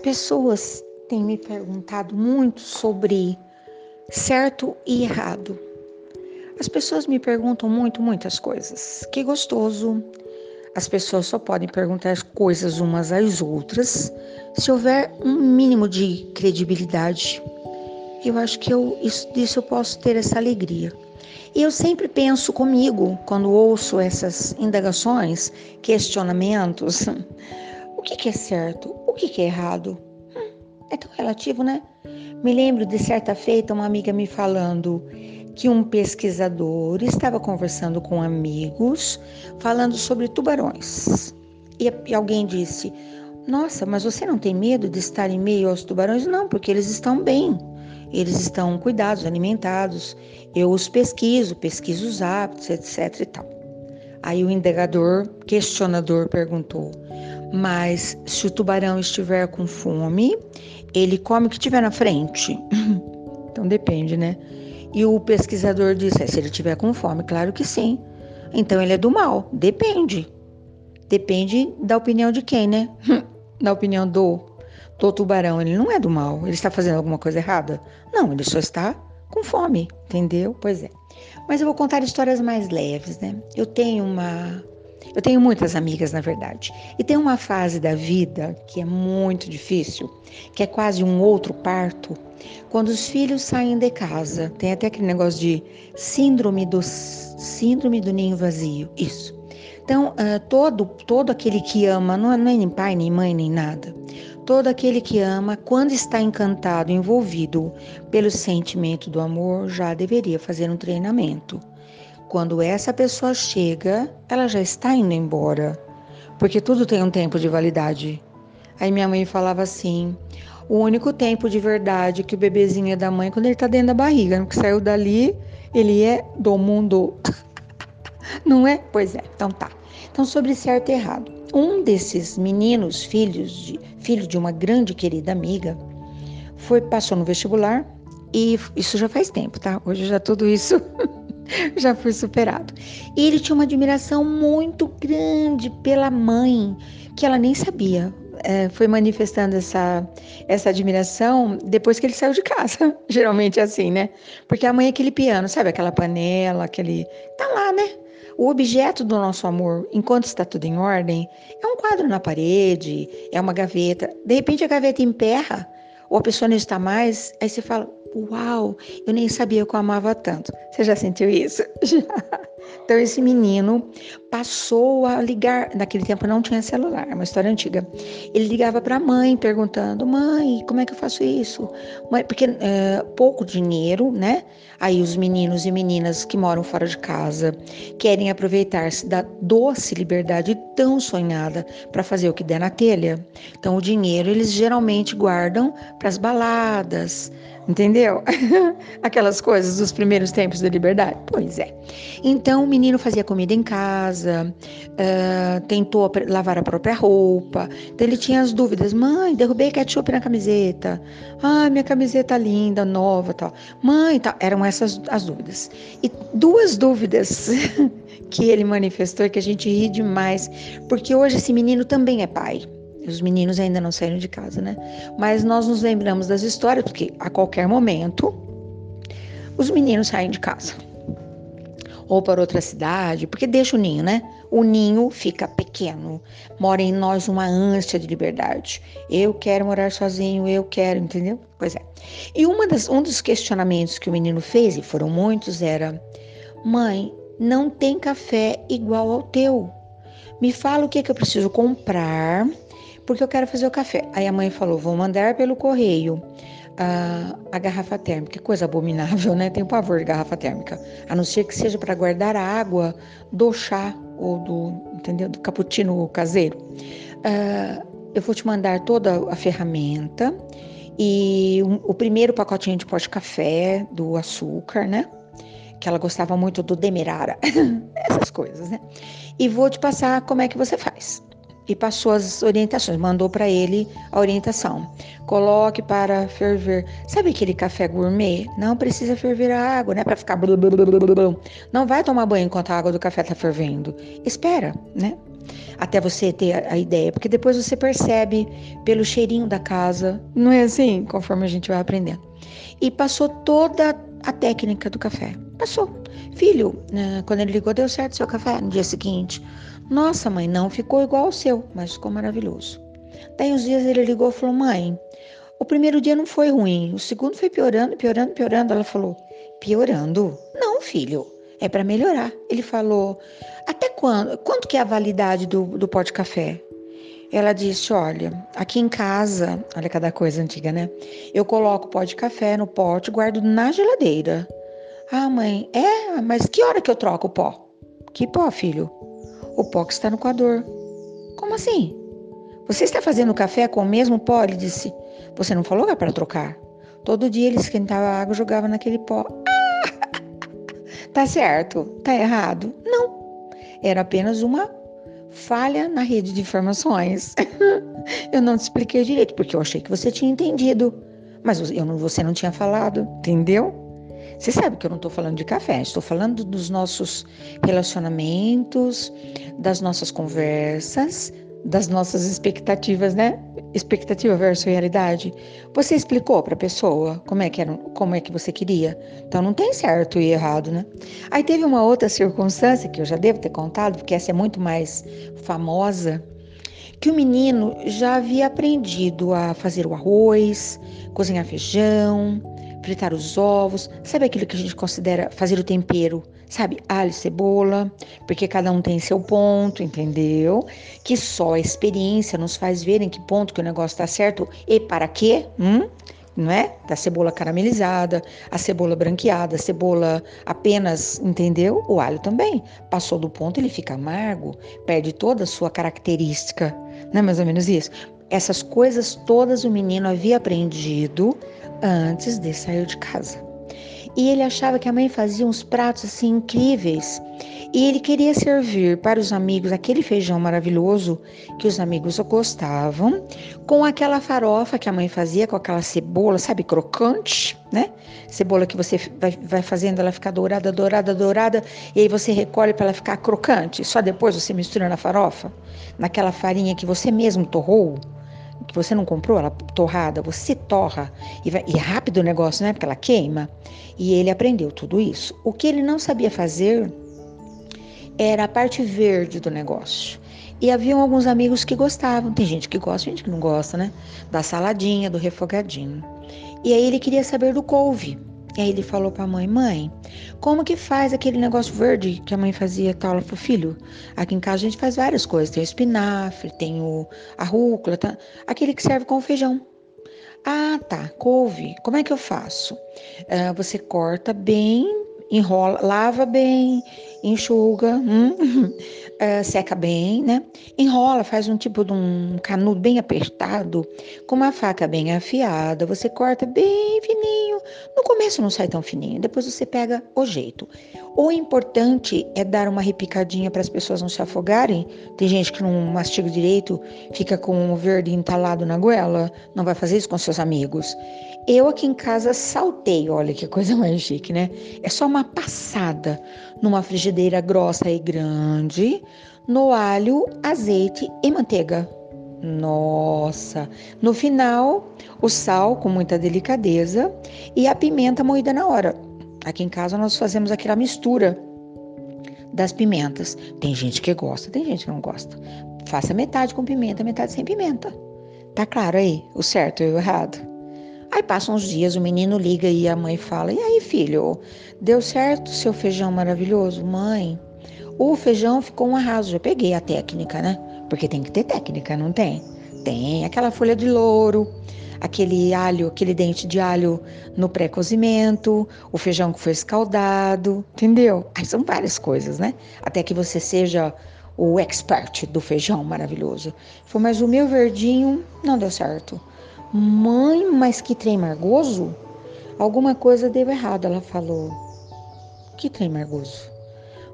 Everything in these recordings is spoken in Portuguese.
pessoas têm me perguntado muito sobre certo e errado. As pessoas me perguntam muito, muitas coisas. Que gostoso. As pessoas só podem perguntar coisas umas às outras se houver um mínimo de credibilidade. Eu acho que eu, isso, disso eu posso ter essa alegria. E eu sempre penso comigo, quando ouço essas indagações, questionamentos, o que, que é certo, o que, que é errado? É tão relativo, né? Me lembro de certa feita uma amiga me falando que um pesquisador estava conversando com amigos falando sobre tubarões. E, e alguém disse: Nossa, mas você não tem medo de estar em meio aos tubarões? Não, porque eles estão bem. Eles estão cuidados, alimentados. Eu os pesquiso, pesquiso os hábitos, etc e tal. Aí o indagador, questionador, perguntou: Mas se o tubarão estiver com fome, ele come o que tiver na frente. então depende, né? E o pesquisador disse: é, se ele estiver com fome, claro que sim. Então ele é do mal. Depende. Depende da opinião de quem, né? da opinião do, do tubarão. Ele não é do mal. Ele está fazendo alguma coisa errada? Não, ele só está com fome, entendeu? Pois é. Mas eu vou contar histórias mais leves, né? Eu tenho uma eu tenho muitas amigas, na verdade. E tem uma fase da vida que é muito difícil, que é quase um outro parto, quando os filhos saem de casa. Tem até aquele negócio de síndrome do síndrome do ninho vazio. Isso. Então, uh, todo todo aquele que ama, não é nem pai, nem mãe, nem nada. Todo aquele que ama, quando está encantado, envolvido pelo sentimento do amor, já deveria fazer um treinamento quando essa pessoa chega, ela já está indo embora, porque tudo tem um tempo de validade. Aí minha mãe falava assim: o único tempo de verdade que o bebezinho é da mãe é quando ele está dentro da barriga, no que saiu dali, ele é do mundo. Não é? Pois é, então tá. Então, sobre certo e errado. Um desses meninos, filhos de, filho de uma grande querida amiga, foi passou no vestibular e isso já faz tempo, tá? Hoje já tudo isso já foi superado. E ele tinha uma admiração muito grande pela mãe, que ela nem sabia. É, foi manifestando essa, essa admiração depois que ele saiu de casa. Geralmente é assim, né? Porque a mãe é aquele piano, sabe? Aquela panela, aquele. Tá lá, né? O objeto do nosso amor, enquanto está tudo em ordem, é um quadro na parede, é uma gaveta. De repente a gaveta emperra, ou a pessoa não está mais, aí você fala: Uau, eu nem sabia que eu amava tanto. Você já sentiu isso? Já. Então esse menino passou a ligar, naquele tempo não tinha celular, é uma história antiga. Ele ligava para a mãe perguntando: "Mãe, como é que eu faço isso?" Mãe, porque é, pouco dinheiro, né? Aí os meninos e meninas que moram fora de casa querem aproveitar-se da doce liberdade tão sonhada para fazer o que der na telha. Então o dinheiro eles geralmente guardam para as baladas, entendeu? Aquelas coisas dos primeiros tempos da liberdade. Pois é. Então o menino fazia comida em casa, uh, tentou lavar a própria roupa. Então ele tinha as dúvidas: mãe, derrubei ketchup na camiseta. Ah, minha camiseta linda, nova, tal. Mãe, tal. Eram essas as dúvidas. E duas dúvidas que ele manifestou que a gente ri demais, porque hoje esse menino também é pai. Os meninos ainda não saíram de casa, né? Mas nós nos lembramos das histórias, porque a qualquer momento os meninos saem de casa ou para outra cidade, porque deixa o ninho, né? O ninho fica pequeno, mora em nós uma ânsia de liberdade. Eu quero morar sozinho, eu quero, entendeu? Pois é. E uma das, um dos questionamentos que o menino fez, e foram muitos, era: Mãe, não tem café igual ao teu. Me fala o que, é que eu preciso comprar, porque eu quero fazer o café. Aí a mãe falou: Vou mandar pelo correio a, a garrafa térmica. Que coisa abominável, né? Tenho pavor de garrafa térmica. A não ser que seja para guardar a água do chá ou do, entendeu? Do cappuccino caseiro. Uh, eu vou te mandar toda a ferramenta e um, o primeiro pacotinho de pó de café, do açúcar, né? Que ela gostava muito do demerara, essas coisas, né? E vou te passar como é que você faz e passou as orientações, mandou para ele a orientação. Coloque para ferver. Sabe aquele café gourmet? Não precisa ferver a água, né, para ficar Não vai tomar banho enquanto a água do café está fervendo. Espera, né? Até você ter a, a ideia, porque depois você percebe pelo cheirinho da casa, não é assim? Conforme a gente vai aprendendo. E passou toda a técnica do café. Passou. Filho, né, quando ele ligou, deu certo seu café no dia seguinte. Nossa, mãe, não ficou igual ao seu, mas ficou maravilhoso. Daí uns dias ele ligou e falou: Mãe, o primeiro dia não foi ruim, o segundo foi piorando, piorando, piorando. Ela falou: Piorando? Não, filho, é para melhorar. Ele falou: Até quando? Quanto que é a validade do, do pó de café? Ela disse: Olha, aqui em casa, olha cada coisa antiga, né? Eu coloco pó de café no pote, guardo na geladeira. Ah, mãe, é? Mas que hora que eu troco o pó? Que pó, filho? O pó que está no coador. Como assim? Você está fazendo café com o mesmo pó? Ele disse. Você não falou que é para trocar? Todo dia ele esquentava a água e jogava naquele pó. Ah! Tá certo? Tá errado? Não. Era apenas uma falha na rede de informações. eu não te expliquei direito, porque eu achei que você tinha entendido. Mas eu não, você não tinha falado, entendeu? Você sabe que eu não estou falando de café, estou falando dos nossos relacionamentos, das nossas conversas, das nossas expectativas, né? Expectativa versus realidade. Você explicou para a pessoa como é que era, como é que você queria. Então não tem certo e errado, né? Aí teve uma outra circunstância que eu já devo ter contado, porque essa é muito mais famosa, que o menino já havia aprendido a fazer o arroz, cozinhar feijão, fritar os ovos, sabe aquilo que a gente considera fazer o tempero, sabe? Alho, cebola, porque cada um tem seu ponto, entendeu? Que só a experiência nos faz ver em que ponto que o negócio está certo e para quê, hum? não é? Da cebola caramelizada, a cebola branqueada, a cebola apenas, entendeu? O alho também. Passou do ponto, ele fica amargo, perde toda a sua característica. Não é mais ou menos isso? Essas coisas todas o menino havia aprendido antes de sair de casa. E ele achava que a mãe fazia uns pratos assim incríveis. E ele queria servir para os amigos aquele feijão maravilhoso que os amigos gostavam, com aquela farofa que a mãe fazia, com aquela cebola, sabe, crocante, né? Cebola que você vai, vai fazendo ela ficar dourada, dourada, dourada, e aí você recolhe para ela ficar crocante. Só depois você mistura na farofa, naquela farinha que você mesmo torrou que você não comprou ela torrada, você torra e, vai, e rápido o negócio, né? Porque ela queima. E ele aprendeu tudo isso. O que ele não sabia fazer era a parte verde do negócio. E haviam alguns amigos que gostavam. Tem gente que gosta, gente que não gosta, né? Da saladinha, do refogadinho. E aí ele queria saber do couve. E aí ele falou para a mãe: Mãe, como que faz aquele negócio verde que a mãe fazia? Ela falou: Filho, aqui em casa a gente faz várias coisas: tem o espinafre, tem o, a rúcula, tá? aquele que serve com feijão. Ah, tá, couve. Como é que eu faço? Uh, você corta bem enrola, lava bem, enxuga, hum, uh, seca bem, né? Enrola, faz um tipo de um canudo bem apertado, com uma faca bem afiada, você corta bem fininho. No começo não sai tão fininho, depois você pega o jeito. O importante é dar uma repicadinha para as pessoas não se afogarem. Tem gente que não mastiga direito, fica com o verde entalado na goela, não vai fazer isso com seus amigos. Eu aqui em casa saltei, olha que coisa mais chique, né? É só uma passada numa frigideira grossa e grande, no alho, azeite e manteiga. Nossa! No final, o sal com muita delicadeza e a pimenta moída na hora. Aqui em casa nós fazemos aquela mistura das pimentas. Tem gente que gosta, tem gente que não gosta. Faça metade com pimenta, metade sem pimenta. Tá claro aí o certo e o errado? Aí passam uns dias, o menino liga e a mãe fala: E aí, filho, deu certo seu feijão maravilhoso? Mãe, o feijão ficou um arraso. Já peguei a técnica, né? Porque tem que ter técnica, não tem? Tem aquela folha de louro, aquele alho, aquele dente de alho no pré-cozimento, o feijão que foi escaldado, entendeu? Aí são várias coisas, né? Até que você seja o expert do feijão maravilhoso. Foi, mas o meu verdinho não deu certo. Mãe, mas que trem margoso? Alguma coisa deu errado, ela falou. Que trem margoso?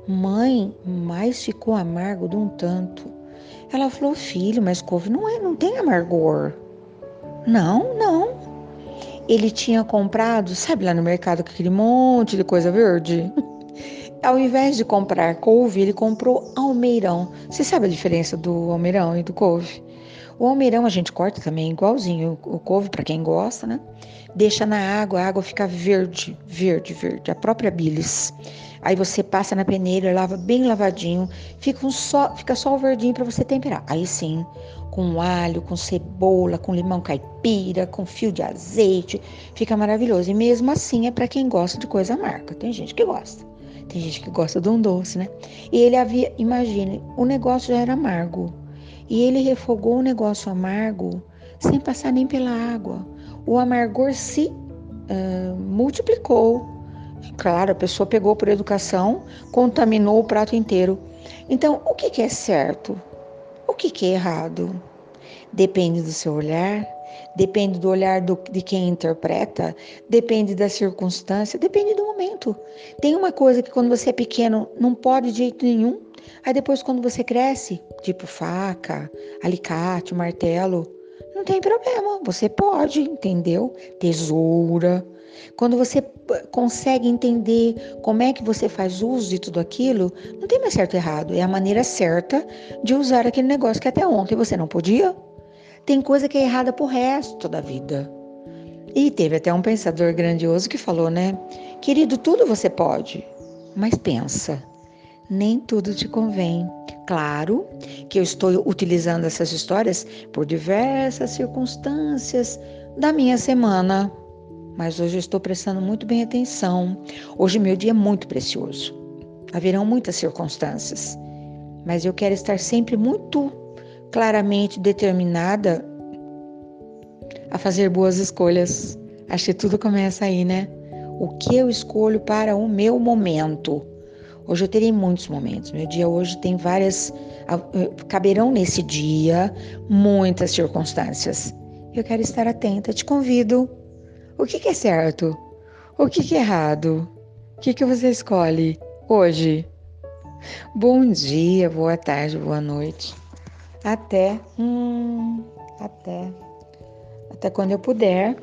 Mãe, mas ficou amargo de um tanto. Ela falou, filho, mas couve não é, não tem amargor. Não, não. Ele tinha comprado, sabe lá no mercado aquele monte de coisa verde? ao invés de comprar couve, ele comprou almeirão. Você sabe a diferença do almeirão e do couve? O almeirão a gente corta também igualzinho o couve para quem gosta, né? Deixa na água, a água fica verde, verde, verde, a própria bilis. Aí você passa na peneira, lava bem lavadinho, fica, um só, fica só o verdinho para você temperar. Aí sim, com alho, com cebola, com limão caipira, com fio de azeite, fica maravilhoso. E mesmo assim é para quem gosta de coisa amarga. Tem gente que gosta. Tem gente que gosta de um doce, né? E ele havia, imagine, o negócio já era amargo. E ele refogou o negócio amargo sem passar nem pela água. O amargor se uh, multiplicou. Claro, a pessoa pegou por educação, contaminou o prato inteiro. Então, o que, é certo? O que, que é errado? Depende do seu olhar, depende do olhar do, de quem interpreta, depende da circunstância, depende do momento. Tem uma coisa que quando você é pequeno não pode de jeito nenhum, aí depois quando você cresce, tipo faca, alicate, martelo, não tem problema, você pode, entendeu? Tesoura. Quando você consegue entender como é que você faz uso de tudo aquilo, não tem mais certo e errado, é a maneira certa de usar aquele negócio que até ontem você não podia. Tem coisa que é errada pro resto da vida. E teve até um pensador grandioso que falou, né? Querido, tudo você pode, mas pensa, nem tudo te convém. Claro que eu estou utilizando essas histórias por diversas circunstâncias da minha semana, mas hoje eu estou prestando muito bem atenção. Hoje meu dia é muito precioso. Haverão muitas circunstâncias, mas eu quero estar sempre muito claramente determinada a fazer boas escolhas. Acho que tudo começa aí, né? O que eu escolho para o meu momento? Hoje eu terei muitos momentos. Meu dia hoje tem várias. Eh, caberão nesse dia muitas circunstâncias. Eu quero estar atenta. Te convido. O que, que é certo? O que, que é errado? O que, que você escolhe hoje? Bom dia, boa tarde, boa noite. Até, hum, até, até quando eu puder.